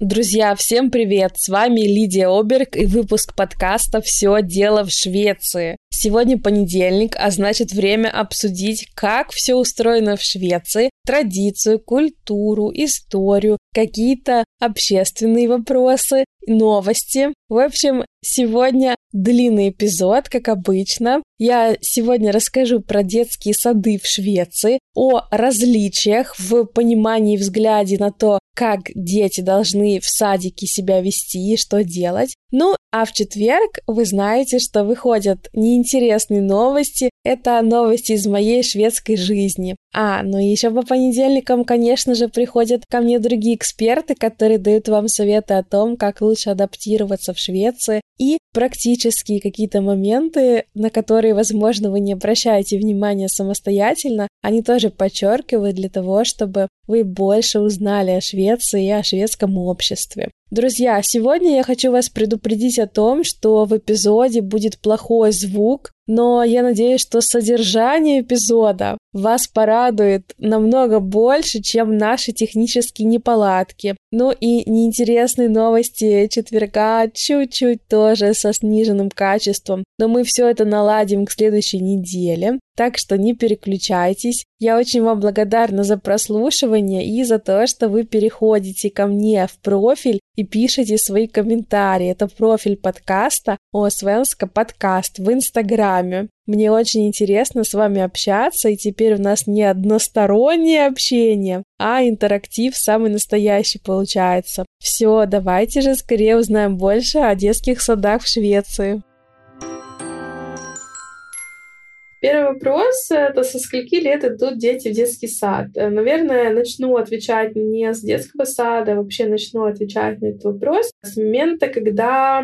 Друзья, всем привет! С вами Лидия Оберг и выпуск подкаста «Все дело в Швеции». Сегодня понедельник, а значит время обсудить, как все устроено в Швеции, традицию, культуру, историю, какие-то общественные вопросы, новости. В общем, сегодня длинный эпизод, как обычно. Я сегодня расскажу про детские сады в Швеции, о различиях в понимании и взгляде на то, как дети должны в садике себя вести и что делать. Ну, а в четверг вы знаете, что выходят неинтересные новости. Это новости из моей шведской жизни. А, ну и еще по понедельникам, конечно же, приходят ко мне другие эксперты, которые дают вам советы о том, как лучше адаптироваться в Швеции и практические какие-то моменты, на которые, возможно, вы не обращаете внимания самостоятельно, они тоже подчеркивают для того, чтобы вы больше узнали о Швеции и о шведском обществе. Друзья, сегодня я хочу вас предупредить о том, что в эпизоде будет плохой звук, но я надеюсь, что содержание эпизода вас порадует намного больше, чем наши технические неполадки. Ну и неинтересные новости четверга чуть-чуть тоже со сниженным качеством, но мы все это наладим к следующей неделе, так что не переключайтесь. Я очень вам благодарна за прослушивание и за то, что вы переходите ко мне в профиль и пишите свои комментарии. Это профиль подкаста о Свенска подкаст в Инстаграме. Мне очень интересно с вами общаться, и теперь у нас не одностороннее общение, а интерактив самый настоящий получается. Все, давайте же скорее узнаем больше о детских садах в Швеции. Первый вопрос — это со скольки лет идут дети в детский сад? Э, наверное, начну отвечать не с детского сада, а вообще начну отвечать на этот вопрос с момента, когда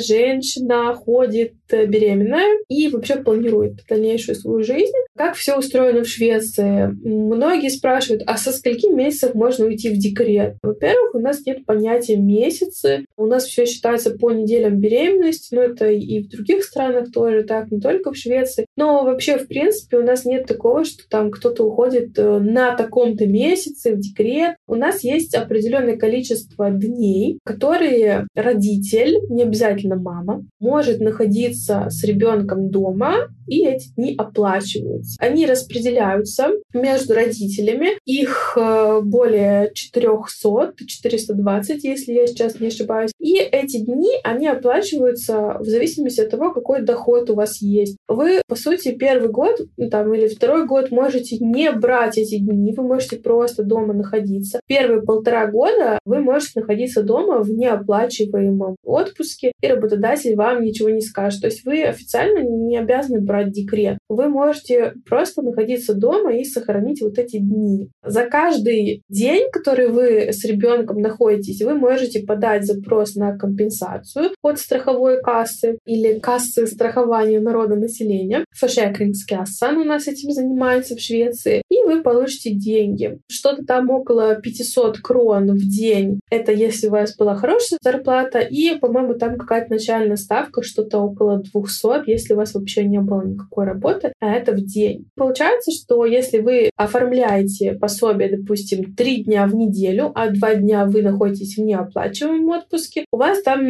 женщина ходит э, беременная и вообще планирует дальнейшую свою жизнь. Как все устроено в Швеции? Многие спрашивают, а со скольки месяцев можно уйти в декрет? Во-первых, у нас нет понятия месяцы. У нас все считается по неделям беременности, но это и в других странах тоже так, не только в Швеции. Но вообще, в принципе, у нас нет такого, что там кто-то уходит э, на таком-то месяце в декрет. У нас есть определенное количество дней, которые родитель, не обязательно мама, может находиться с ребенком дома, и эти дни оплачиваются. Они распределяются между родителями. Их э, более 400, 420, если я сейчас не ошибаюсь. И эти дни, они оплачиваются в зависимости от того, какой доход у вас есть. Вы, по сути, первый год ну, там, или второй год можете не брать эти дни, вы можете просто дома находиться. Первые полтора года вы можете находиться дома в неоплачиваемом отпуске, и работодатель вам ничего не скажет. То есть вы официально не обязаны брать декрет. Вы можете просто находиться дома и сохранить вот эти дни. За каждый день, который вы с ребенком находитесь, вы можете подать запрос на компенсацию от страховой кассы или кассы страхования народа населения. Försäkringskassan у нас этим занимается в Швеции. И вы получите деньги. Что-то там около 500 крон в день. Это если у вас была хорошая зарплата. И, по-моему, там какая-то начальная ставка, что-то около 200, если у вас вообще не было никакой работы. А это в день. Получается, что если вы оформляете пособие, допустим, 3 дня в неделю, а 2 дня вы находитесь в неоплачиваемом отпуске, у вас там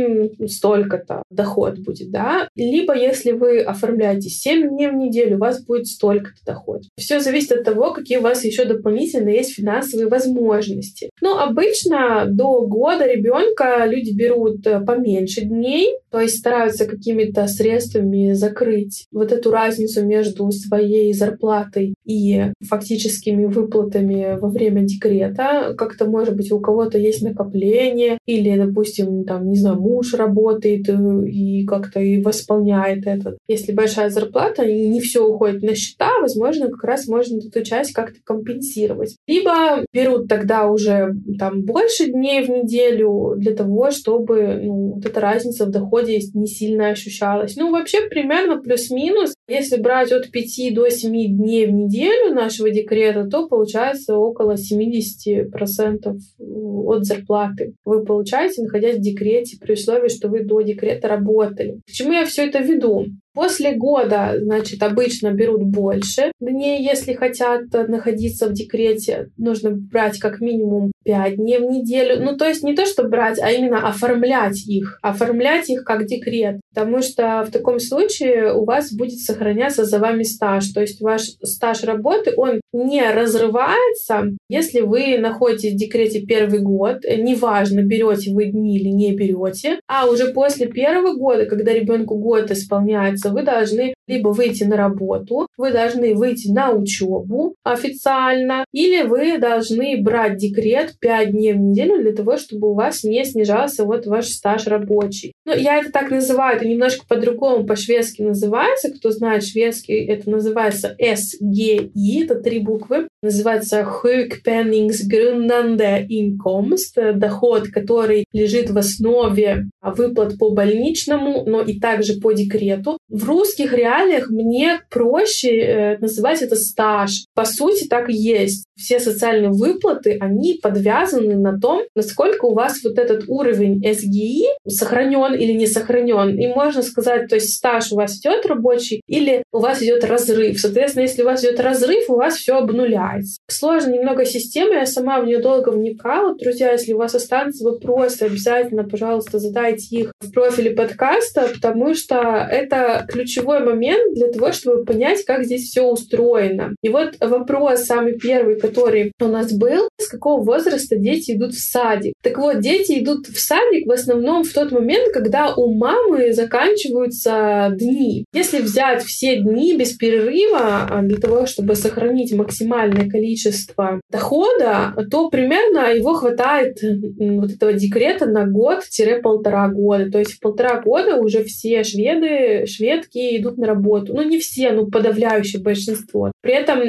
столько-то доход будет, да? Либо если вы оформляете 7 дней в неделю, у вас будет столько-то доход. Все зависит от того, какие у вас еще дополнительно есть финансовые возможности. Но обычно до года ребенка люди берут э, поменьше дней, то есть стараются какими-то средствами закрыть вот эту разницу между своей зарплатой и фактическими выплатами во время декрета. Как-то, может быть, у кого-то есть накопление, или, допустим, там, не знаю, муж работает э, и как-то и восполняет это. Если большая зарплата, не все уходит на счета, возможно, как раз можно эту часть как-то компенсировать. Либо берут тогда уже там больше дней в неделю для того, чтобы ну, вот эта разница в доходе не сильно ощущалась. Ну, вообще примерно плюс-минус. Если брать от 5 до 7 дней в неделю нашего декрета, то получается около 70% от зарплаты вы получаете, находясь в декрете, при условии, что вы до декрета работали. К чему я все это веду? После года, значит, обычно берут больше дней, если хотят находиться в декрете. Нужно брать как минимум 5 дней в неделю. Ну, то есть не то, что брать, а именно оформлять их. Оформлять их как декрет. Потому что в таком случае у вас будет сохраняться за вами стаж. То есть ваш стаж работы, он не разрывается, если вы находитесь в декрете первый год, неважно, берете вы дни или не берете, а уже после первого года, когда ребенку год исполняется, вы должны либо выйти на работу, вы должны выйти на учебу официально, или вы должны брать декрет 5 дней в неделю для того, чтобы у вас не снижался вот ваш стаж рабочий. Ну, я это так называю, это немножко по-другому по-шведски называется. Кто знает шведский, это называется SGI, это три буквы. Называется Sjukpenningsgrundande inkomst, доход, который лежит в основе выплат по больничному, но и также по декрету. В русских реалиях мне проще э, называть это стаж. По сути, так и есть. Все социальные выплаты, они подвязаны на том, насколько у вас вот этот уровень SGI сохранен или не сохранен. И можно сказать, то есть стаж у вас идет рабочий или у вас идет разрыв. Соответственно, если у вас идет разрыв, у вас все обнуляется. Сложно немного система, я сама в нее долго вникала. Друзья, если у вас останутся вопросы, обязательно, пожалуйста, задайте их в профиле подкаста, потому что это ключевой момент для того, чтобы понять, как здесь все устроено. И вот вопрос самый первый, который у нас был, с какого возраста дети идут в садик. Так вот, дети идут в садик в основном в тот момент, когда у мамы заканчиваются дни. Если взять все дни без перерыва а, для того, чтобы сохранить максимальное количество дохода, то примерно его хватает вот этого декрета на год-полтора года. То есть в полтора года уже все шведы, шведки идут на работу. Ну, не все, ну, подавляющее большинство. При этом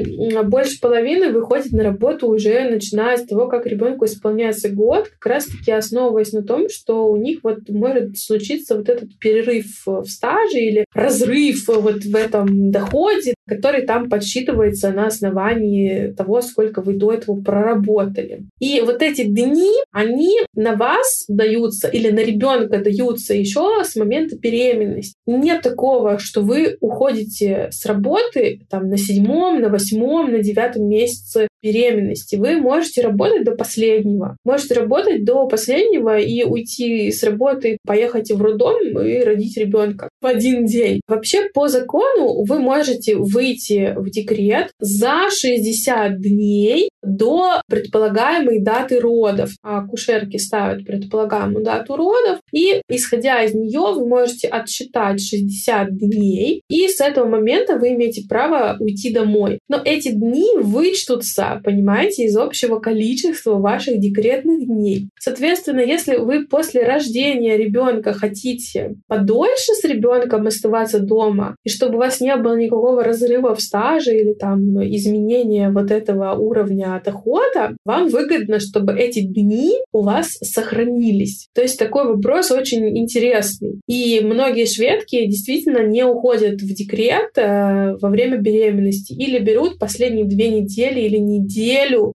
больше половины выходит на работу уже начиная с того, как ребенку исполняется год, как раз-таки основываясь на том, что у них вот может случиться вот этот перерыв в стаже или разрыв вот в этом доходе, который там подсчитывается на основании того, сколько вы до этого проработали. И вот эти дни, они на вас даются или на ребенка даются еще с момента беременности. Нет такого, что вы уходите с работы там на седьмом, на восьмом, на девятом месяце беременности. Вы можете работать до последнего. Можете работать до последнего и уйти с работы, поехать в роддом и родить ребенка в один день. Вообще, по закону вы можете выйти в декрет за 60 дней до предполагаемой даты родов. А кушерки ставят предполагаемую дату родов, и исходя из нее вы можете отсчитать 60 дней, и с этого момента вы имеете право уйти домой. Но эти дни вычтутся, понимаете, из общего количества ваших декретных дней. Соответственно, если вы после рождения ребенка хотите подольше с ребенком оставаться дома, и чтобы у вас не было никакого разрыва в стаже или там изменения вот этого уровня дохода, вам выгодно, чтобы эти дни у вас сохранились. То есть такой вопрос очень интересный. И многие шведки действительно не уходят в декрет э, во время беременности или берут последние две недели или неделю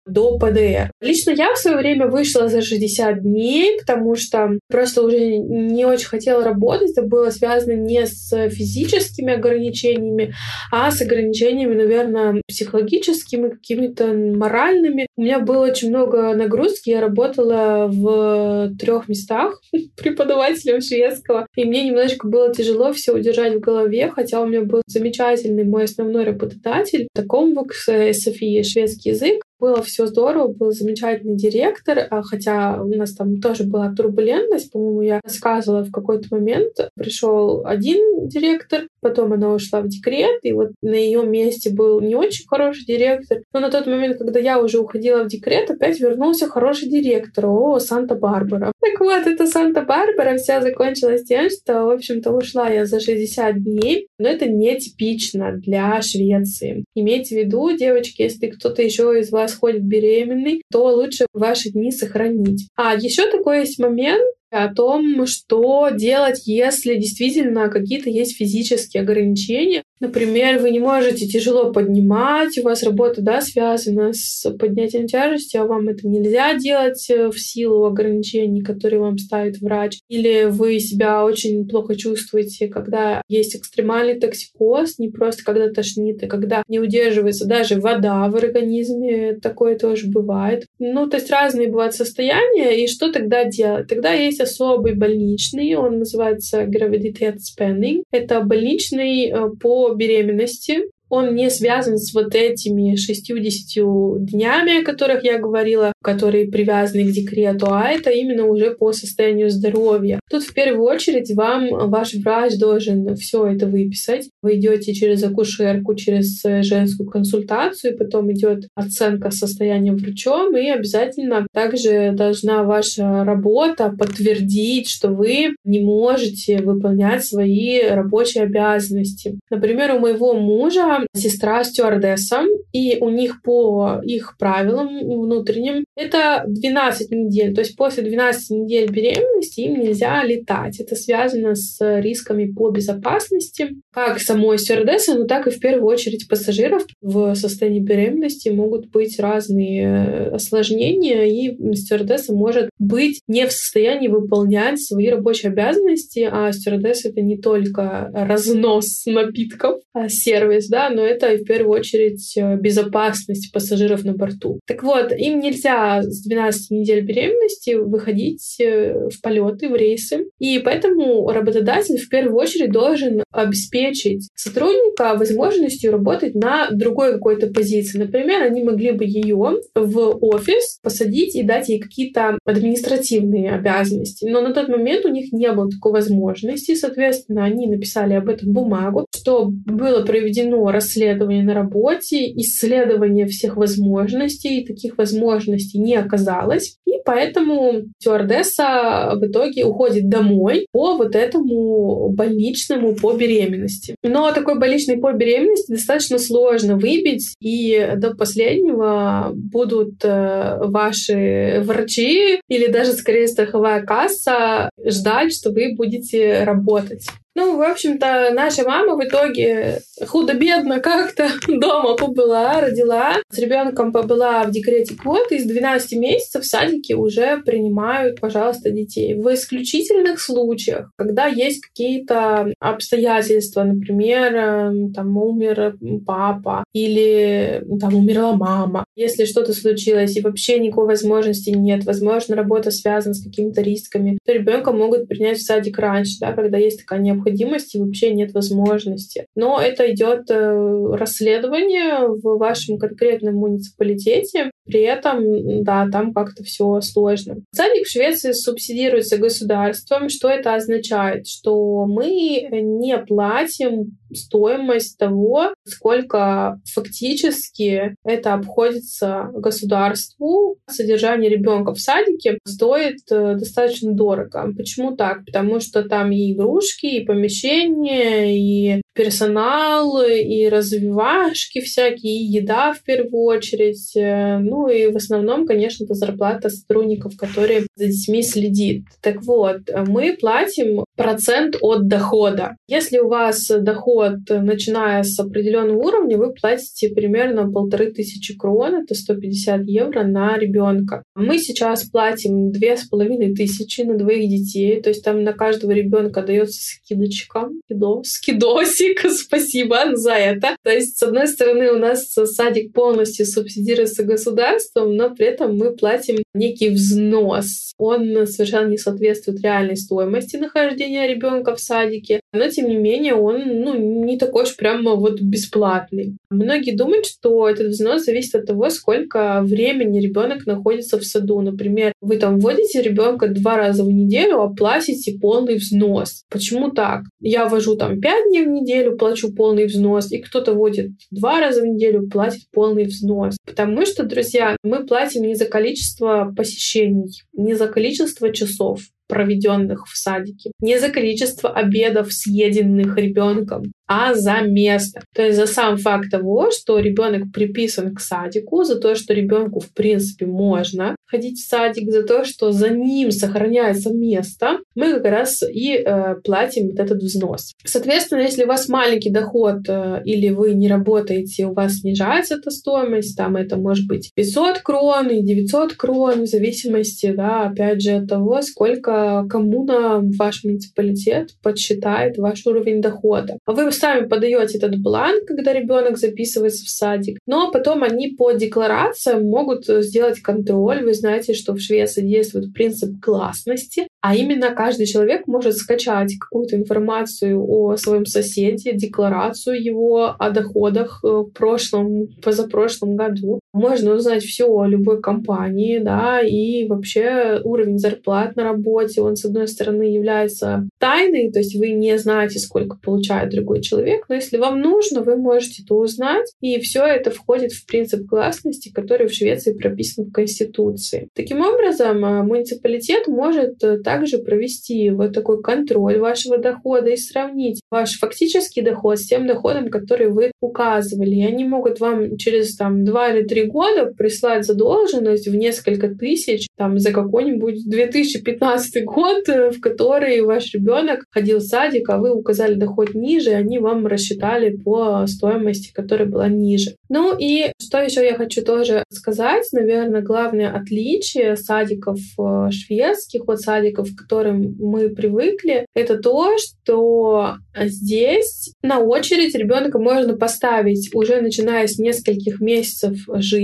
до ПДР. Лично я в свое время вышла за 60 дней, потому что просто уже не очень хотела работать. Это было связано не с физическими ограничениями, а с ограничениями, наверное, психологическими, какими-то моральными. У меня было очень много нагрузки. Я работала в трех местах преподавателем шведского. И мне немножечко было тяжело все удержать в голове, хотя у меня был замечательный мой основной работодатель, Такомвукс, София, шведский язык. Было все здорово, был замечательный директор, а хотя у нас там тоже была турбулентность, по-моему, я рассказывала в какой-то момент. Пришел один директор, потом она ушла в декрет, и вот на ее месте был не очень хороший директор. Но на тот момент, когда я уже уходила в декрет, опять вернулся хороший директор. О, Санта-Барбара. Так вот, эта Санта-Барбара вся закончилась тем, что, в общем-то, ушла я за 60 дней, но это нетипично для Швеции. Имейте в виду, девочки, если кто-то еще из вас ходит беременный, то лучше ваши дни сохранить. А еще такой есть момент, о том, что делать, если действительно какие-то есть физические ограничения. Например, вы не можете тяжело поднимать, у вас работа да, связана с поднятием тяжести, а вам это нельзя делать э, в силу ограничений, которые вам ставит врач. Или вы себя очень плохо чувствуете, когда есть экстремальный токсикоз, не просто когда тошнит, а когда не удерживается даже вода в организме, такое тоже бывает. Ну, то есть разные бывают состояния, и что тогда делать? Тогда есть особый больничный, он называется graviditet spending. Это больничный э, беременности он не связан с вот этими 60 днями, о которых я говорила, которые привязаны к декрету, а это именно уже по состоянию здоровья. Тут в первую очередь вам ваш врач должен все это выписать. Вы идете через акушерку, через женскую консультацию, потом идет оценка состояния врачом, и обязательно также должна ваша работа подтвердить, что вы не можете выполнять свои рабочие обязанности. Например, у моего мужа сестра стюардесса, и у них по их правилам внутренним это 12 недель. То есть после 12 недель беременности им нельзя летать. Это связано с рисками по безопасности как самой стюардессы, но так и в первую очередь пассажиров. В состоянии беременности могут быть разные осложнения, и стюардесса может быть не в состоянии выполнять свои рабочие обязанности, а стюардесса — это не только разнос напитков, а сервис, да, но это в первую очередь э, безопасность пассажиров на борту. Так вот, им нельзя с 12 недель беременности выходить э, в полеты, в рейсы, и поэтому работодатель в первую очередь должен обеспечить сотрудника возможностью работать на другой какой-то позиции. Например, они могли бы ее в офис посадить и дать ей какие-то административные обязанности. Но на тот момент у них не было такой возможности. Соответственно, они написали об этом бумагу, что было проведено расследование на работе, исследование всех возможностей, и таких возможностей не оказалось. И поэтому стюардесса в итоге уходит домой по вот этому больничному по беременности. Но такой больничный по беременности достаточно сложно выбить, и до последнего будут э, ваши врачи или даже скорее страховая касса ждать, что вы будете работать. Ну, в общем-то, наша мама в итоге худо-бедно как-то дома побыла, родила. С ребенком побыла в декрете год, и с 12 месяцев в садике уже принимают, пожалуйста, детей. В исключительных случаях, когда есть какие-то обстоятельства, например, эм, там умер папа или там умерла мама, если что-то случилось и вообще никакой возможности нет, возможно, работа связана с какими-то рисками, то ребенка могут принять в садик раньше, да, когда есть такая необходимость необходимости, вообще нет возможности. Но это идет э, расследование в вашем конкретном муниципалитете, при этом, да, там как-то все сложно. Садик в Швеции субсидируется государством. Что это означает? Что мы не платим стоимость того, сколько фактически это обходится государству. Содержание ребенка в садике стоит э, достаточно дорого. Почему так? Потому что там и игрушки, и помещения, и персонал, и развивашки всякие, и еда в первую очередь. Ну и в основном, конечно, это зарплата сотрудников, которые за детьми следит. Так вот, мы платим процент от дохода. Если у вас доход, начиная с определенного уровня, вы платите примерно полторы тысячи крон, это 150 евро на ребенка. Мы сейчас платим две с половиной тысячи на двоих детей, то есть там на каждого ребенка дается скидочка, скидос, скидоси, Русик, спасибо за это. То есть, с одной стороны, у нас садик полностью субсидируется государством, но при этом мы платим некий взнос. Он совершенно не соответствует реальной стоимости нахождения ребенка в садике, но тем не менее он ну, не такой уж прямо вот бесплатный. Многие думают, что этот взнос зависит от того, сколько времени ребенок находится в саду. Например, вы там вводите ребенка два раза в неделю, а платите полный взнос. Почему так? Я вожу там пять дней в неделю, плачу полный взнос, и кто-то водит два раза в неделю, платит полный взнос. Потому что, друзья, мы платим не за количество посещений, не за количество часов, проведенных в садике, не за количество обедов, съеденных ребенком, а за место. То есть за сам факт того, что ребенок приписан к садику, за то, что ребенку в принципе можно ходить в садик, за то, что за ним сохраняется место, мы как раз и э, платим вот этот взнос. Соответственно, если у вас маленький доход э, или вы не работаете, у вас снижается эта стоимость, там это может быть 500 крон и 900 крон, в зависимости, да, опять же, от того, сколько коммуна ваш муниципалитет подсчитает ваш уровень дохода. Вы сами подаете этот бланк, когда ребенок записывается в садик, но потом они по декларациям могут сделать контроль. Вы знаете, что в Швеции действует принцип гласности, а именно каждый человек может скачать какую-то информацию о своем соседе, декларацию его о доходах э, в прошлом, позапрошлом году. Можно узнать все о любой компании, да, и вообще уровень зарплат на работе, он, с одной стороны, является тайной, то есть вы не знаете, сколько получает другой человек, но если вам нужно, вы можете это узнать, и все это входит в принцип гласности, который в Швеции прописан в Конституции. Таким образом, э, муниципалитет может э, также провести вот такой контроль вашего дохода и сравнить ваш фактический доход с тем доходом, который вы указывали. И они могут вам через там, два или три года прислать задолженность в несколько тысяч там, за какой-нибудь 2015 год, э, в который ваш ребенок ходил в садик, а вы указали доход ниже, и они вам рассчитали по стоимости, которая была ниже. Ну и что еще я хочу тоже сказать, наверное, главное отличие садиков э, шведских от садиков, к которым мы привыкли, это то, что здесь на очередь ребенка можно поставить уже начиная с нескольких месяцев жизни.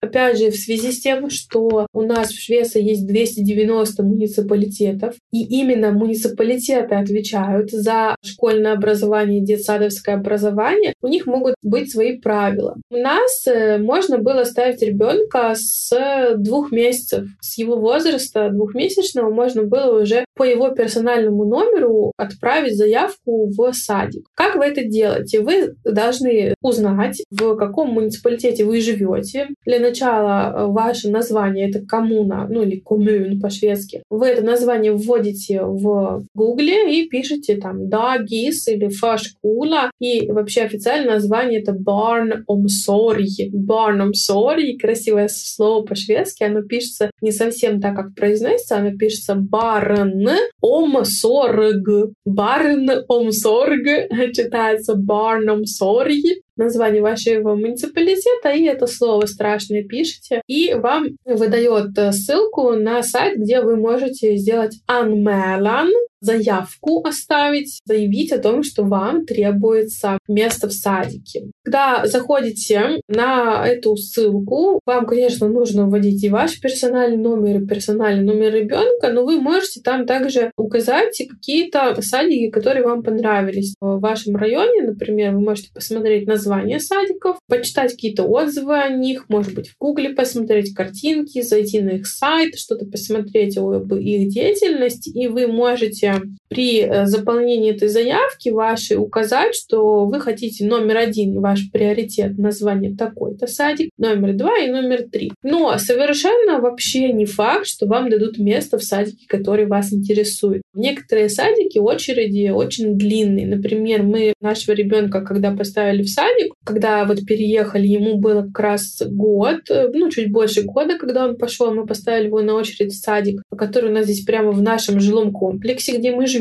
Опять же, в связи с тем, что у нас в Швеции есть 290 муниципалитетов, и именно муниципалитеты отвечают за школьное образование, детсадовское образование, у них могут быть свои правила. У нас э, можно было ставить ребенка с двух месяцев. С его возраста двухмесячного можно было уже по его персональному номеру отправить заявку в садик. Как вы это делаете? Вы должны узнать, в каком муниципалитете вы живете. Для начала э, ваше название — это коммуна, ну или коммун по-шведски. Вы это название вводите в гугле и пишете там «дагис» или «фашкула». И вообще официальное название — это «barn omsorg». «Barn omsorg» — красивое слово по-шведски. Оно пишется не совсем так, как произносится. Оно пишется «barn omsorg». «Barn omsorg» читается «barn omsorg» название вашего муниципалитета, и это слово страшное пишете, и вам выдает ссылку на сайт, где вы можете сделать anmälan, заявку оставить, заявить о том, что вам требуется место в садике. Когда заходите на эту ссылку, вам, конечно, нужно вводить и ваш персональный номер, и персональный номер ребенка, но вы можете там также указать какие-то садики, которые вам понравились. В вашем районе, например, вы можете посмотреть название садиков, почитать какие-то отзывы о них, может быть, в Гугле посмотреть картинки, зайти на их сайт, что-то посмотреть об их деятельности, и вы можете Yeah. При э, заполнении этой заявки вашей указать, что вы хотите номер один, ваш приоритет, название такой-то садик, номер два и номер три. Но совершенно вообще не факт, что вам дадут место в садике, который вас интересует. Некоторые садики очереди очень длинные. Например, мы нашего ребенка, когда поставили в садик, когда вот переехали, ему было как раз год, э, ну, чуть больше года, когда он пошел, мы поставили его на очередь в садик, который у нас здесь прямо в нашем жилом комплексе, где мы живем.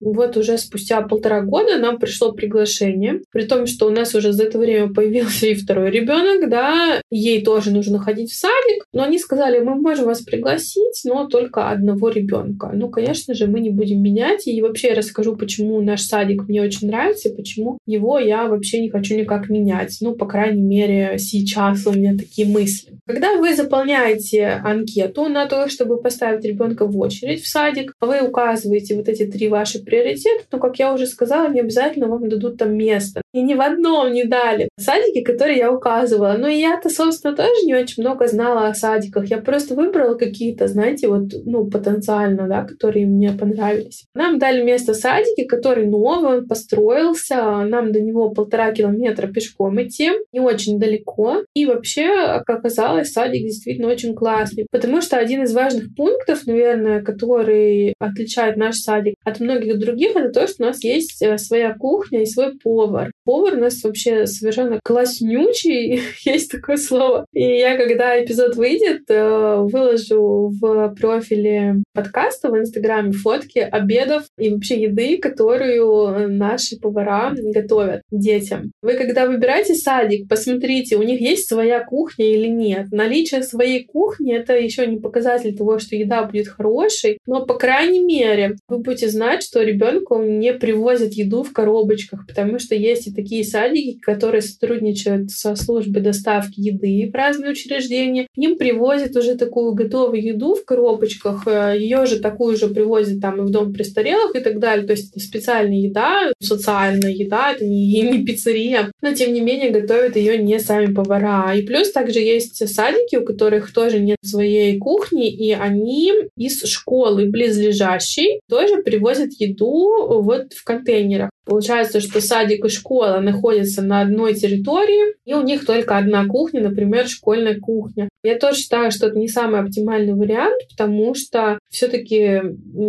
Вот уже спустя полтора года нам пришло приглашение, при том, что у нас уже за это время появился и второй ребенок, да, ей тоже нужно ходить в садик, но они сказали, мы можем вас пригласить, но только одного ребенка. Ну, конечно же, мы не будем менять, и вообще я расскажу, почему наш садик мне очень нравится, и почему его я вообще не хочу никак менять. Ну, по крайней мере, сейчас у меня такие мысли. Когда вы заполняете анкету на то, чтобы поставить ребенка в очередь в садик, вы указываете вот эти три ваши приоритета, но, как я уже сказала, не обязательно вам дадут там место. И ни в одном не дали. Садики, которые я указывала. Но я-то, собственно, тоже не очень много знала о садиках. Я просто выбрала какие-то, знаете, вот, ну, потенциально, да, которые мне понравились. Нам дали место в садике, который новый, он построился. Нам до него полтора километра пешком идти. Не очень далеко. И вообще, как оказалось, садик действительно очень классный. Потому что один из важных пунктов, наверное, который отличает наш садик от многих других, это то, что у нас есть э, своя кухня и свой повар. Повар у нас вообще совершенно класснючий, есть такое слово. И я, когда эпизод выйдет, э, выложу в профиле подкаста в Инстаграме фотки обедов и вообще еды, которую наши повара готовят детям. Вы, когда выбираете садик, посмотрите, у них есть своя кухня или нет. Наличие своей кухни — это еще не показатель того, что еда будет хорошей, но, по крайней мере, вы будете знать, что ребенку не привозят еду в коробочках, потому что есть и такие садики, которые сотрудничают со службой доставки еды в разные учреждения. Им привозят уже такую готовую еду в коробочках, ее же такую же привозят там и в дом престарелых и так далее. То есть это специальная еда, социальная еда, это не, не пиццерия, но тем не менее готовят ее не сами повара. И плюс также есть садики, у которых тоже нет своей кухни, и они из школы близлежащей тоже привозят еду вот в контейнерах. Получается, что садик и школа находятся на одной территории, и у них только одна кухня, например, школьная кухня. Я тоже считаю, что это не самый оптимальный вариант, потому что все-таки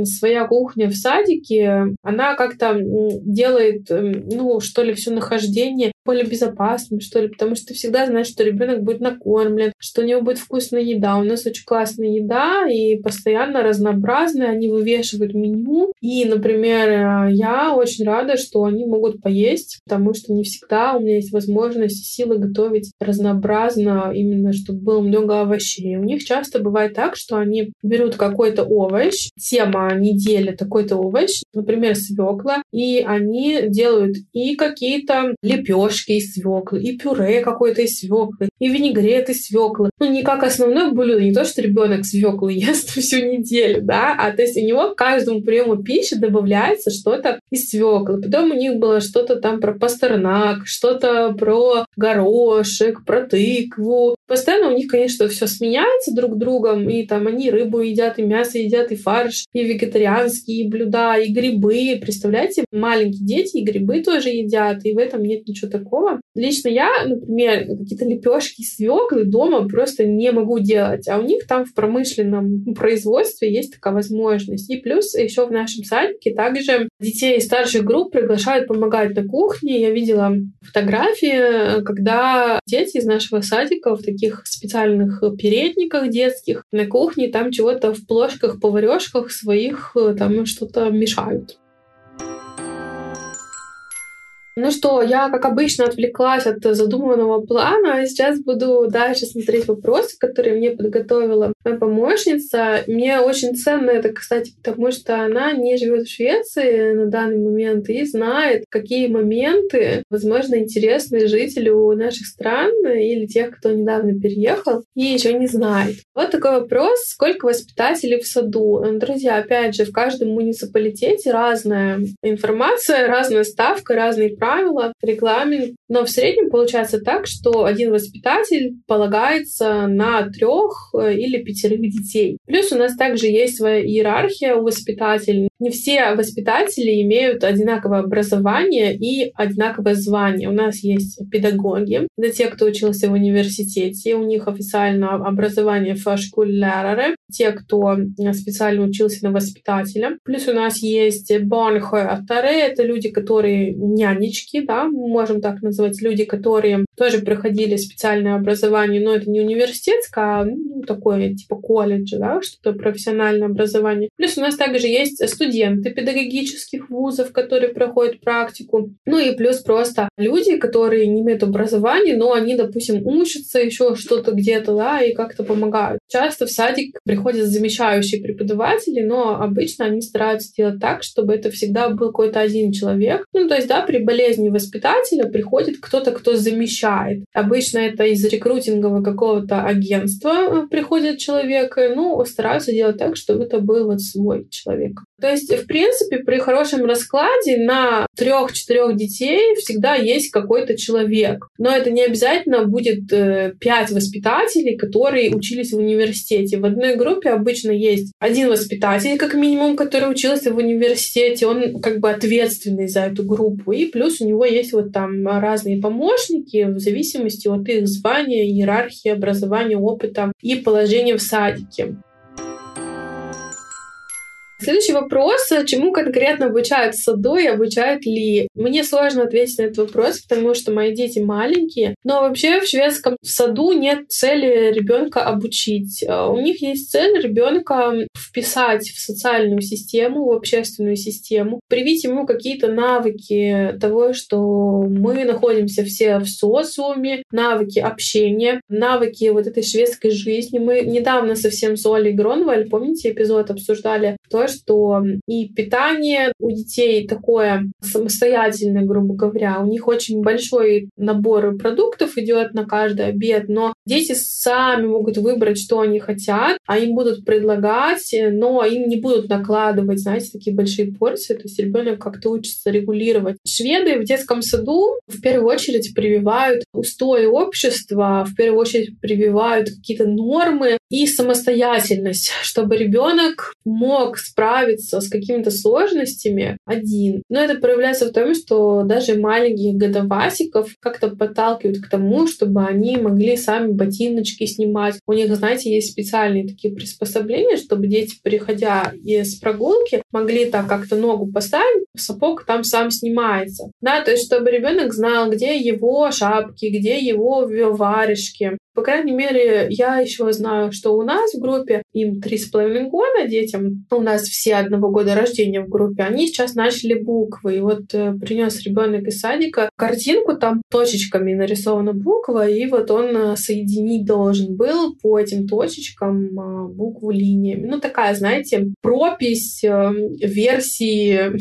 своя кухня в садике, она как-то делает, ну, что ли, все нахождение более безопасным, что ли, потому что ты всегда знаешь, что ребенок будет накормлен, что у него будет вкусная еда. У нас очень классная еда и постоянно разнообразная. Они вывешивают меню. И, например, я очень рада, что они могут поесть, потому что не всегда у меня есть возможность и силы готовить разнообразно, именно чтобы было много овощей. У них часто бывает так, что они берут какой-то овощ, тема недели такой-то овощ, например, свекла, и они делают и какие-то лепешки из свеклы, и пюре какое-то из свеклы, и винегрет из свеклы. Ну, не как основное блюдо, не то, что ребенок свеклы ест всю неделю, да, а то есть у него к каждому приему пищи добавляется что-то из свеклы. Потом у них было что-то там про пастернак, что-то про горошек, про тыкву. Постоянно у них, конечно, все сменяется друг другом, и там они рыбу едят, и мясо едят, и фарш, и вегетарианские блюда, и грибы. Представляете, маленькие дети и грибы тоже едят, и в этом нет ничего такого. Лично я, например, какие-то лепешки свеклы дома просто не могу делать, а у них там в промышленном производстве есть такая возможность. И плюс еще в нашем садике также детей старших групп приглашают помогать на кухне. Я видела фотографии, когда дети из нашего садика в таких специальных передниках детских на кухне там чего-то в плошках, поварешках своих там что-то мешают. Ну что, я, как обычно, отвлеклась от задуманного плана, и сейчас буду дальше смотреть вопросы, которые мне подготовила моя помощница. Мне очень ценно это, кстати, потому что она не живет в Швеции на данный момент и знает, какие моменты, возможно, интересны жителю наших стран или тех, кто недавно переехал и еще не знает. Вот такой вопрос. Сколько воспитателей в саду? Друзья, опять же, в каждом муниципалитете разная информация, разная ставка, разные правила, регламент. Но в среднем получается так, что один воспитатель полагается на трех э, или пятерых детей. Плюс у нас также есть своя иерархия у воспитателей. Не все воспитатели имеют одинаковое образование и одинаковое звание. У нас есть педагоги, это те, кто учился в университете, у них официально образование фашкуляреры, те, кто специально учился на воспитателя. Плюс у нас есть барнхоатеры, это люди, которые нянечки, да, можем так назвать, люди, которые тоже проходили специальное образование, но это не университетское, а ну, такое типа колледж, да, что-то профессиональное образование. Плюс у нас также есть студенты педагогических вузов, которые проходят практику. Ну и плюс просто люди, которые не имеют образования, но они, допустим, учатся еще что-то где-то, да, и как-то помогают. Часто в садик приходят замещающие преподаватели, но обычно они стараются делать так, чтобы это всегда был какой-то один человек. Ну, то есть, да, при болезни воспитателя приходит кто-то, кто замещает. Обычно это из рекрутингового какого-то агентства приходит человек, ну, стараются делать так, чтобы это был вот свой человек. То есть, в принципе, при хорошем раскладе на трех-четырех детей всегда есть какой-то человек. Но это не обязательно будет э, пять воспитателей, которые учились в университете. В одной группе обычно есть один воспитатель, как минимум, который учился в университете. Он как бы ответственный за эту группу. И плюс у него есть вот там разные помощники в зависимости от их звания, иерархии, образования, опыта и положения в садике. Следующий вопрос. Чему конкретно обучают в саду и обучают ли? Мне сложно ответить на этот вопрос, потому что мои дети маленькие. Но вообще в шведском саду нет цели ребенка обучить. А, у них есть цель ребенка вписать в социальную систему, в общественную систему, привить ему какие-то навыки того, что мы находимся все в социуме, навыки общения, навыки вот этой шведской жизни. Мы недавно совсем с Олей Гронваль, помните, эпизод обсуждали то, что и питание у детей такое самостоятельное, грубо говоря. У них очень большой набор продуктов идет на каждый обед, но дети сами могут выбрать, что они хотят, а им будут предлагать, но им не будут накладывать, знаете, такие большие порции. То есть ребенок как-то учится регулировать. Шведы в детском саду в первую очередь прививают устои общества, в первую очередь прививают какие-то нормы и самостоятельность, чтобы ребенок мог справиться справиться с какими-то сложностями один. Но это проявляется в том, что даже маленьких годовасиков как-то подталкивают к тому, чтобы они могли сами ботиночки снимать. У них, знаете, есть специальные такие приспособления, чтобы дети, приходя из прогулки, могли так как-то ногу поставить, сапог там сам снимается. Да, то есть чтобы ребенок знал, где его шапки, где его варежки, по крайней мере, я еще знаю, что у нас в группе, им три с половиной года детям, у нас все одного года рождения в группе, они сейчас начали буквы. И вот э, принес ребенок из садика картинку, там точечками нарисована буква, и вот он э, соединить должен был по этим точечкам э, букву линиями. Ну, такая, знаете, пропись э, версии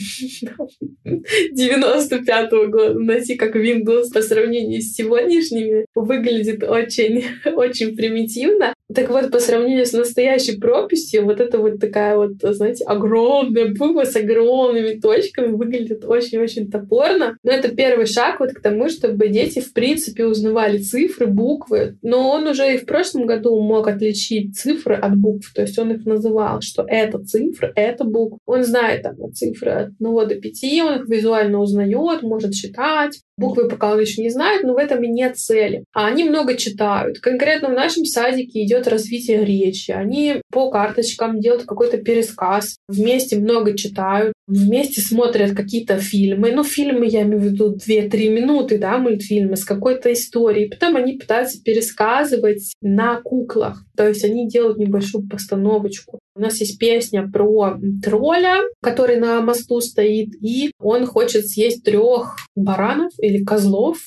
95-го года. Найти как Windows по сравнению с сегодняшними выглядит очень очень примитивно. Так вот, по сравнению с настоящей прописью, вот это вот такая вот, знаете, огромная буква с огромными точками выглядит очень-очень топорно. Но это первый шаг вот к тому, чтобы дети, в принципе, узнавали цифры, буквы. Но он уже и в прошлом году мог отличить цифры от букв. То есть он их называл, что это цифры, это буква. Он знает там цифры от 1 до 5, он их визуально узнает, может считать. Буквы пока он еще не знает, но в этом и нет цели. А они много читают. Конкретно в нашем садике идет развитие речи. Они по карточкам делают какой-то пересказ, вместе много читают, вместе смотрят какие-то фильмы. Ну, фильмы, я имею в виду 2-3 минуты, да, мультфильмы с какой-то историей. Потом они пытаются пересказывать на куклах. То есть они делают небольшую постановочку. У нас есть песня про тролля, который на мосту стоит, и он хочет съесть трех баранов или козлов.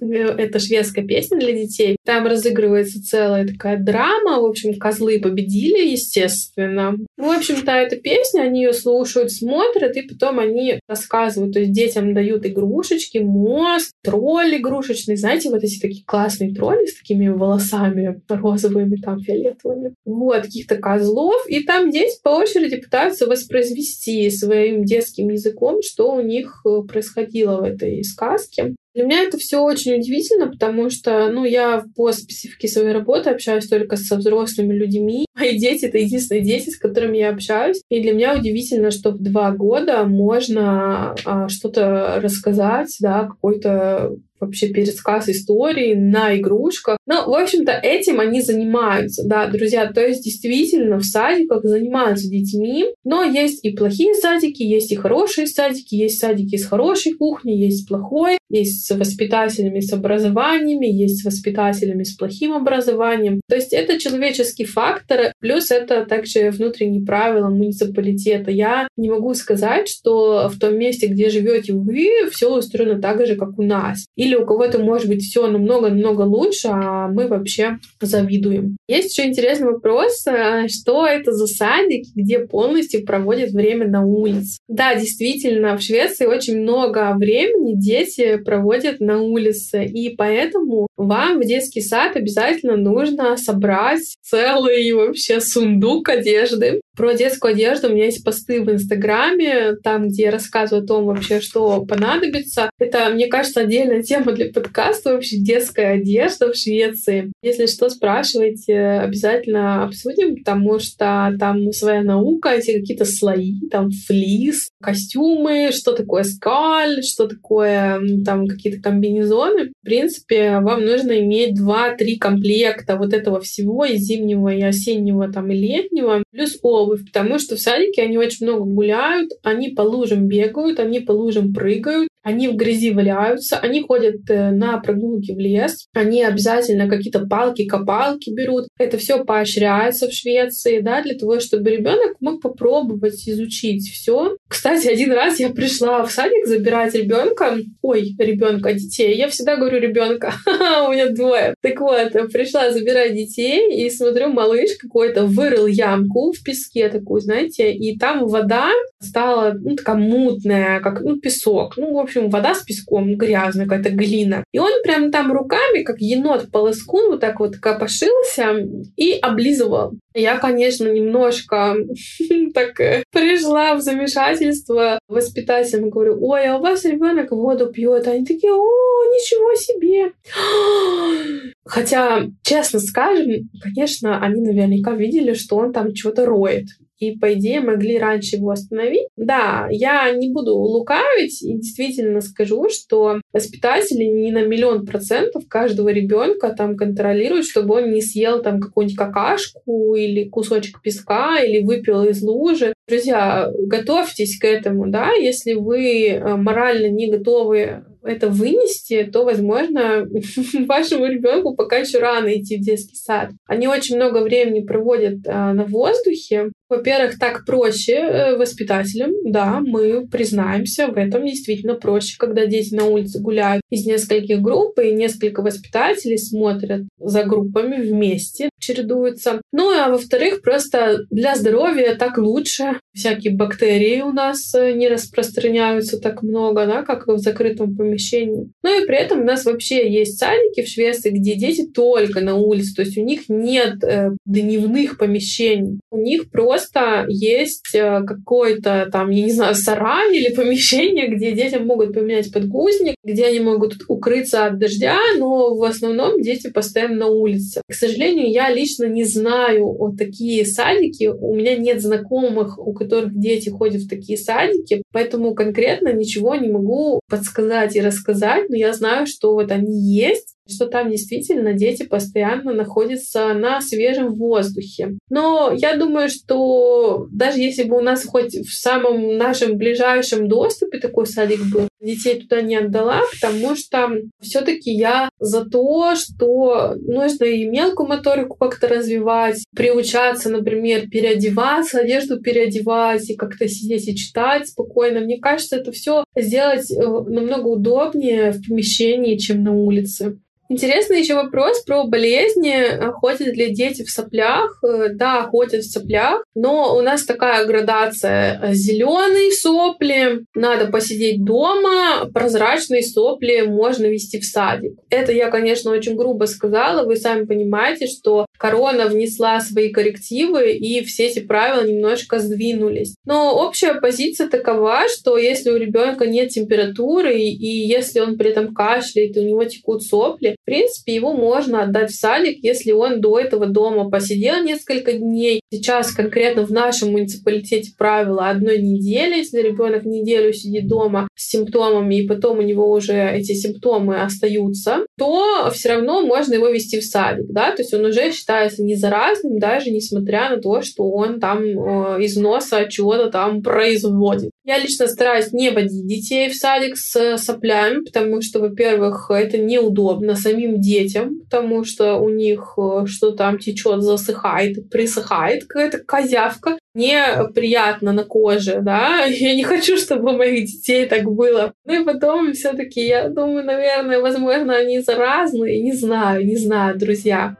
Это шведская песня для детей. Там разыгрывается целая такая драма. В общем, козлы победили, естественно. В общем-то, эта песня, они ее слушают, смотрят, и потом они рассказывают. То есть детям дают игрушечки, мост, тролль игрушечный. Знаете, вот эти такие классные тролли с такими волосами розовыми, там, фиолетовыми. Вот, каких-то козлов и там дети по очереди пытаются воспроизвести своим детским языком, что у них э, происходило в этой сказке. Для меня это все очень удивительно, потому что, ну, я по специфике своей работы общаюсь только со взрослыми людьми. Мои дети — это единственные дети, с которыми я общаюсь. И для меня удивительно, что в два года можно а, что-то рассказать, да, какой-то вообще пересказ истории на игрушках. Ну, в общем-то, этим они занимаются, да, друзья. То есть, действительно, в садиках занимаются детьми, но есть и плохие садики, есть и хорошие садики, есть садики с хорошей кухней, есть плохой, есть с воспитателями с образованиями, есть с воспитателями с плохим образованием. То есть это человеческий фактор, плюс это также внутренние правила муниципалитета. Я не могу сказать, что в том месте, где живете вы, все устроено так же, как у нас. Или у кого-то может быть все намного-намного лучше, а мы вообще завидуем. Есть еще интересный вопрос, э, что это за садик, где полностью проводят время на улице. Да, действительно, в Швеции очень много времени дети проводят на улице, и поэтому вам в детский сад обязательно нужно собрать целый вообще сундук одежды, Про детскую одежду у меня есть посты в Инстаграме, там, где я рассказываю о том вообще, что понадобится. Это, мне кажется, отдельная тема для подкаста, вообще детская одежда в Швеции. Если что, спрашивайте, обязательно обсудим, потому что там своя наука, эти какие-то слои, там флис, костюмы, что такое скаль, что такое там какие-то комбинезоны. В принципе, вам нужно иметь 2-3 комплекта вот этого всего, и зимнего, и осеннего, там, и летнего, плюс обувь, потому что в садике они очень много гуляют, они по лужам бегают, они по лужам прыгают, они в грязи валяются, они ходят э, на прогулки в лес, они обязательно какие-то палки-копалки берут. Это все поощряется в Швеции, да, для того, чтобы ребенок мог попробовать изучить все. Кстати, один раз я пришла в садик забирать ребенка, ой, ребенка, детей. Я всегда говорю ребенка, у меня двое. Так вот, пришла забирать детей и смотрю, малыш какой-то вырыл ямку в песке такую, знаете, и там вода стала ну, такая мутная, как ну, песок. Ну, в общем, общем, вода с песком, грязная какая-то глина. И он прям там руками, как енот полоскун, вот так вот копошился и облизывал. Я, конечно, немножко так э, пришла в замешательство воспитателям. Говорю, ой, а у вас ребенок воду пьет. Они такие, о, ничего себе. Хотя, честно скажем, конечно, они наверняка видели, что он там что-то роет и, по идее, могли раньше его остановить. Да, я не буду лукавить и действительно скажу, что воспитатели не на миллион процентов каждого ребенка там контролируют, чтобы он не съел там какую-нибудь какашку или кусочек песка или выпил из лужи. Друзья, готовьтесь к этому, да, если вы э, морально не готовы это вынести, то, возможно, вашему ребенку пока еще рано идти в детский сад. Они очень много времени проводят а, на воздухе. Во-первых, так проще э, воспитателям, да, мы признаемся, в этом действительно проще, когда дети на улице гуляют из нескольких групп, и несколько воспитателей смотрят за группами вместе, чередуются. Ну, а во-вторых, просто для здоровья так лучше. Всякие бактерии у нас э, не распространяются так много, да, как в закрытом помещении. Ну и при этом у нас вообще есть садики в Швеции, где дети только на улице, то есть у них нет э, дневных помещений. У них просто есть э, какой-то там, я не знаю, сарай или помещение, где детям могут поменять подгузник, где они могут укрыться от дождя, но в основном дети постоянно на улице. К сожалению, я лично не знаю вот такие садики, у меня нет знакомых, у которых дети ходят в такие садики, поэтому конкретно ничего не могу подсказать и рассказать, но я знаю, что вот они есть, что там действительно дети постоянно находятся на свежем воздухе. Но я думаю, что даже если бы у нас хоть в самом нашем ближайшем доступе такой садик был, детей туда не отдала, потому что все-таки я за то, что нужно и мелкую моторику как-то развивать, приучаться, например, переодеваться, одежду переодевать и как-то сидеть и читать спокойно. Мне кажется, это все сделать э, намного удобнее в помещении, чем на улице. Интересный еще вопрос про болезни. Ходят ли дети в соплях? Э, да, ходят в соплях, но у нас такая градация. Зеленые сопли надо посидеть дома, прозрачные сопли можно вести в садик. Это я, конечно, очень грубо сказала. Вы сами понимаете, что корона внесла свои коррективы, и все эти правила немножко сдвинулись. Но общая позиция такова, что если у ребенка нет температуры, и если он при этом кашляет, и у него текут сопли, в принципе, его можно отдать в садик, если он до этого дома посидел несколько дней. Сейчас конкретно в нашем муниципалитете правило одной недели. Если ребенок неделю сидит дома с симптомами, и потом у него уже эти симптомы остаются, то все равно можно его вести в садик. Да? То есть он уже считается не заразным, даже несмотря на то, что он там э, из носа чего-то там производит. Я лично стараюсь не водить детей в садик с соплями, потому что, во-первых, это неудобно самим детям, потому что у них э, что там течет, засыхает, присыхает какая-то козявка. Неприятно на коже, да. Я не хочу, чтобы у моих детей так было. Ну и потом все-таки, я думаю, наверное, возможно, они заразные. Не знаю, не знаю, друзья.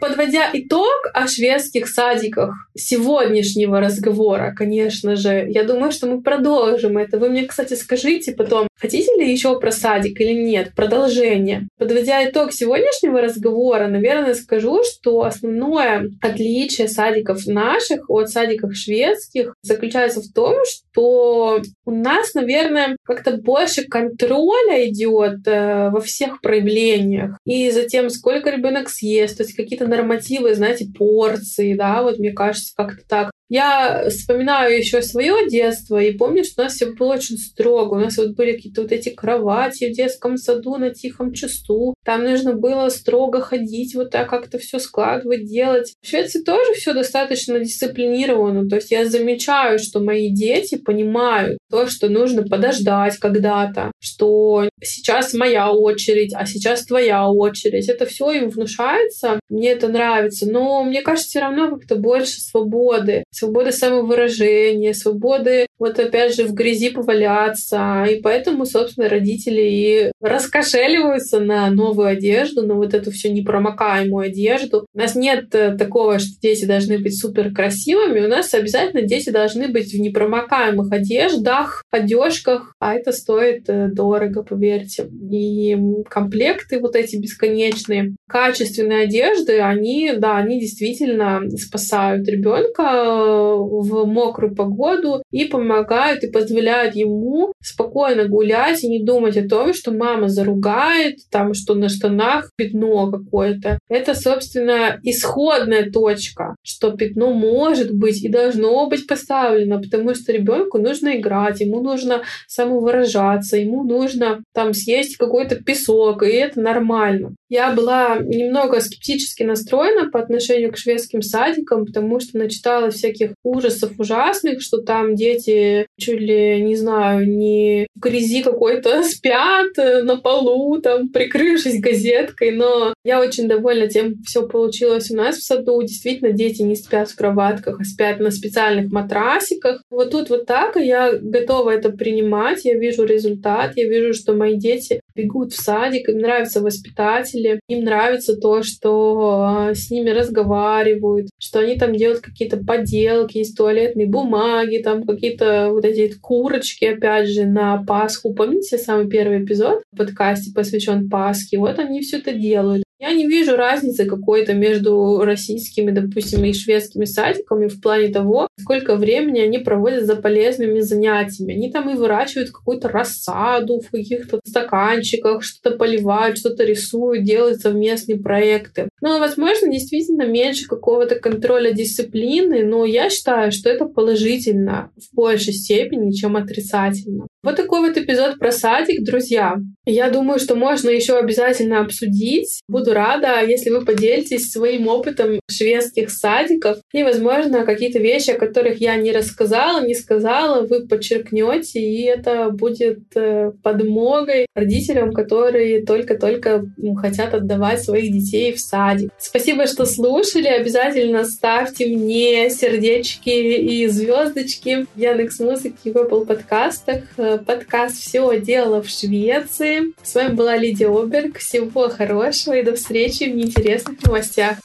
Подводя итог о шведских садиках сегодняшнего разговора, конечно же, я думаю, что мы продолжим это. Вы мне, кстати, скажите потом, хотите ли еще про садик или нет, продолжение. Подводя итог сегодняшнего разговора, наверное, скажу, что основное отличие садиков наших от садиков шведских заключается в том, что у нас, наверное, как-то больше контроля идет э, во всех проявлениях. И затем, сколько ребенок съест, то есть какие-то нормативы, знаете, порции, да, вот мне кажется, как-то так. Я вспоминаю еще свое детство и помню, что у нас все было очень строго. У нас вот были какие-то вот эти кровати в детском саду на тихом часу. Там нужно было строго ходить, вот так как-то все складывать, делать. В Швеции тоже все достаточно дисциплинировано. То есть я замечаю, что мои дети понимают то, что нужно подождать когда-то, что сейчас моя очередь, а сейчас твоя очередь. Это все им внушается. Мне это нравится. Но мне кажется, все равно как-то больше свободы свободы самовыражения, свободы вот опять же в грязи поваляться. И поэтому, собственно, родители и раскошеливаются на новую одежду, на вот эту всю непромокаемую одежду. У нас нет э, такого, что дети должны быть супер красивыми. У нас обязательно дети должны быть в непромокаемых одеждах, одежках, а это стоит э, дорого, поверьте. И комплекты вот эти бесконечные, качественные одежды, они, да, они действительно спасают ребенка в мокрую погоду и помогают и позволяют ему спокойно гулять и не думать о том, что мама заругает, там, что на штанах пятно какое-то. Это, собственно, исходная точка, что пятно может быть и должно быть поставлено, потому что ребенку нужно играть, ему нужно самовыражаться, ему нужно там съесть какой-то песок, и это нормально. Я была немного скептически настроена по отношению к шведским садикам, потому что начитала всяких ужасов ужасных, что там дети чуть ли, не знаю, не в грязи какой-то спят э, на полу, там, прикрывшись газеткой. Но я очень довольна тем, все получилось у нас в саду. Действительно, дети не спят в кроватках, а спят на специальных матрасиках. Вот тут вот так, и я готова это принимать. Я вижу результат, я вижу, что мои дети бегут в садик, им нравятся воспитатели, им нравится то, что э, с ними разговаривают, что они там делают какие-то поделки из туалетной бумаги, там какие-то вот эти курочки, опять же, на Пасху. Помните самый первый эпизод в подкасте посвящен Пасхе? Вот они все это делают. Я не вижу разницы какой-то между российскими, допустим, и шведскими садиками в плане того, сколько времени они проводят за полезными занятиями. Они там и выращивают какую-то рассаду в каких-то стаканчиках, что-то поливают, что-то рисуют, делают совместные проекты. Ну, возможно, действительно меньше какого-то контроля дисциплины, но я считаю, что это положительно в большей степени, чем отрицательно. Вот такой вот эпизод про садик, друзья. Я думаю, что можно еще обязательно обсудить. Буду рада, если вы поделитесь своим опытом шведских садиков и, возможно, какие-то вещи, о которых я не рассказала, не сказала, вы подчеркнете, и это будет э, подмогой родителям, которые только-только хотят отдавать своих детей в садик. Спасибо, что слушали. Обязательно ставьте мне сердечки и звездочки в Яндекс.Музыке и в Apple подкастах подкаст «Все дело в Швеции». С вами была Лидия Оберг. Всего хорошего и до встречи в неинтересных новостях.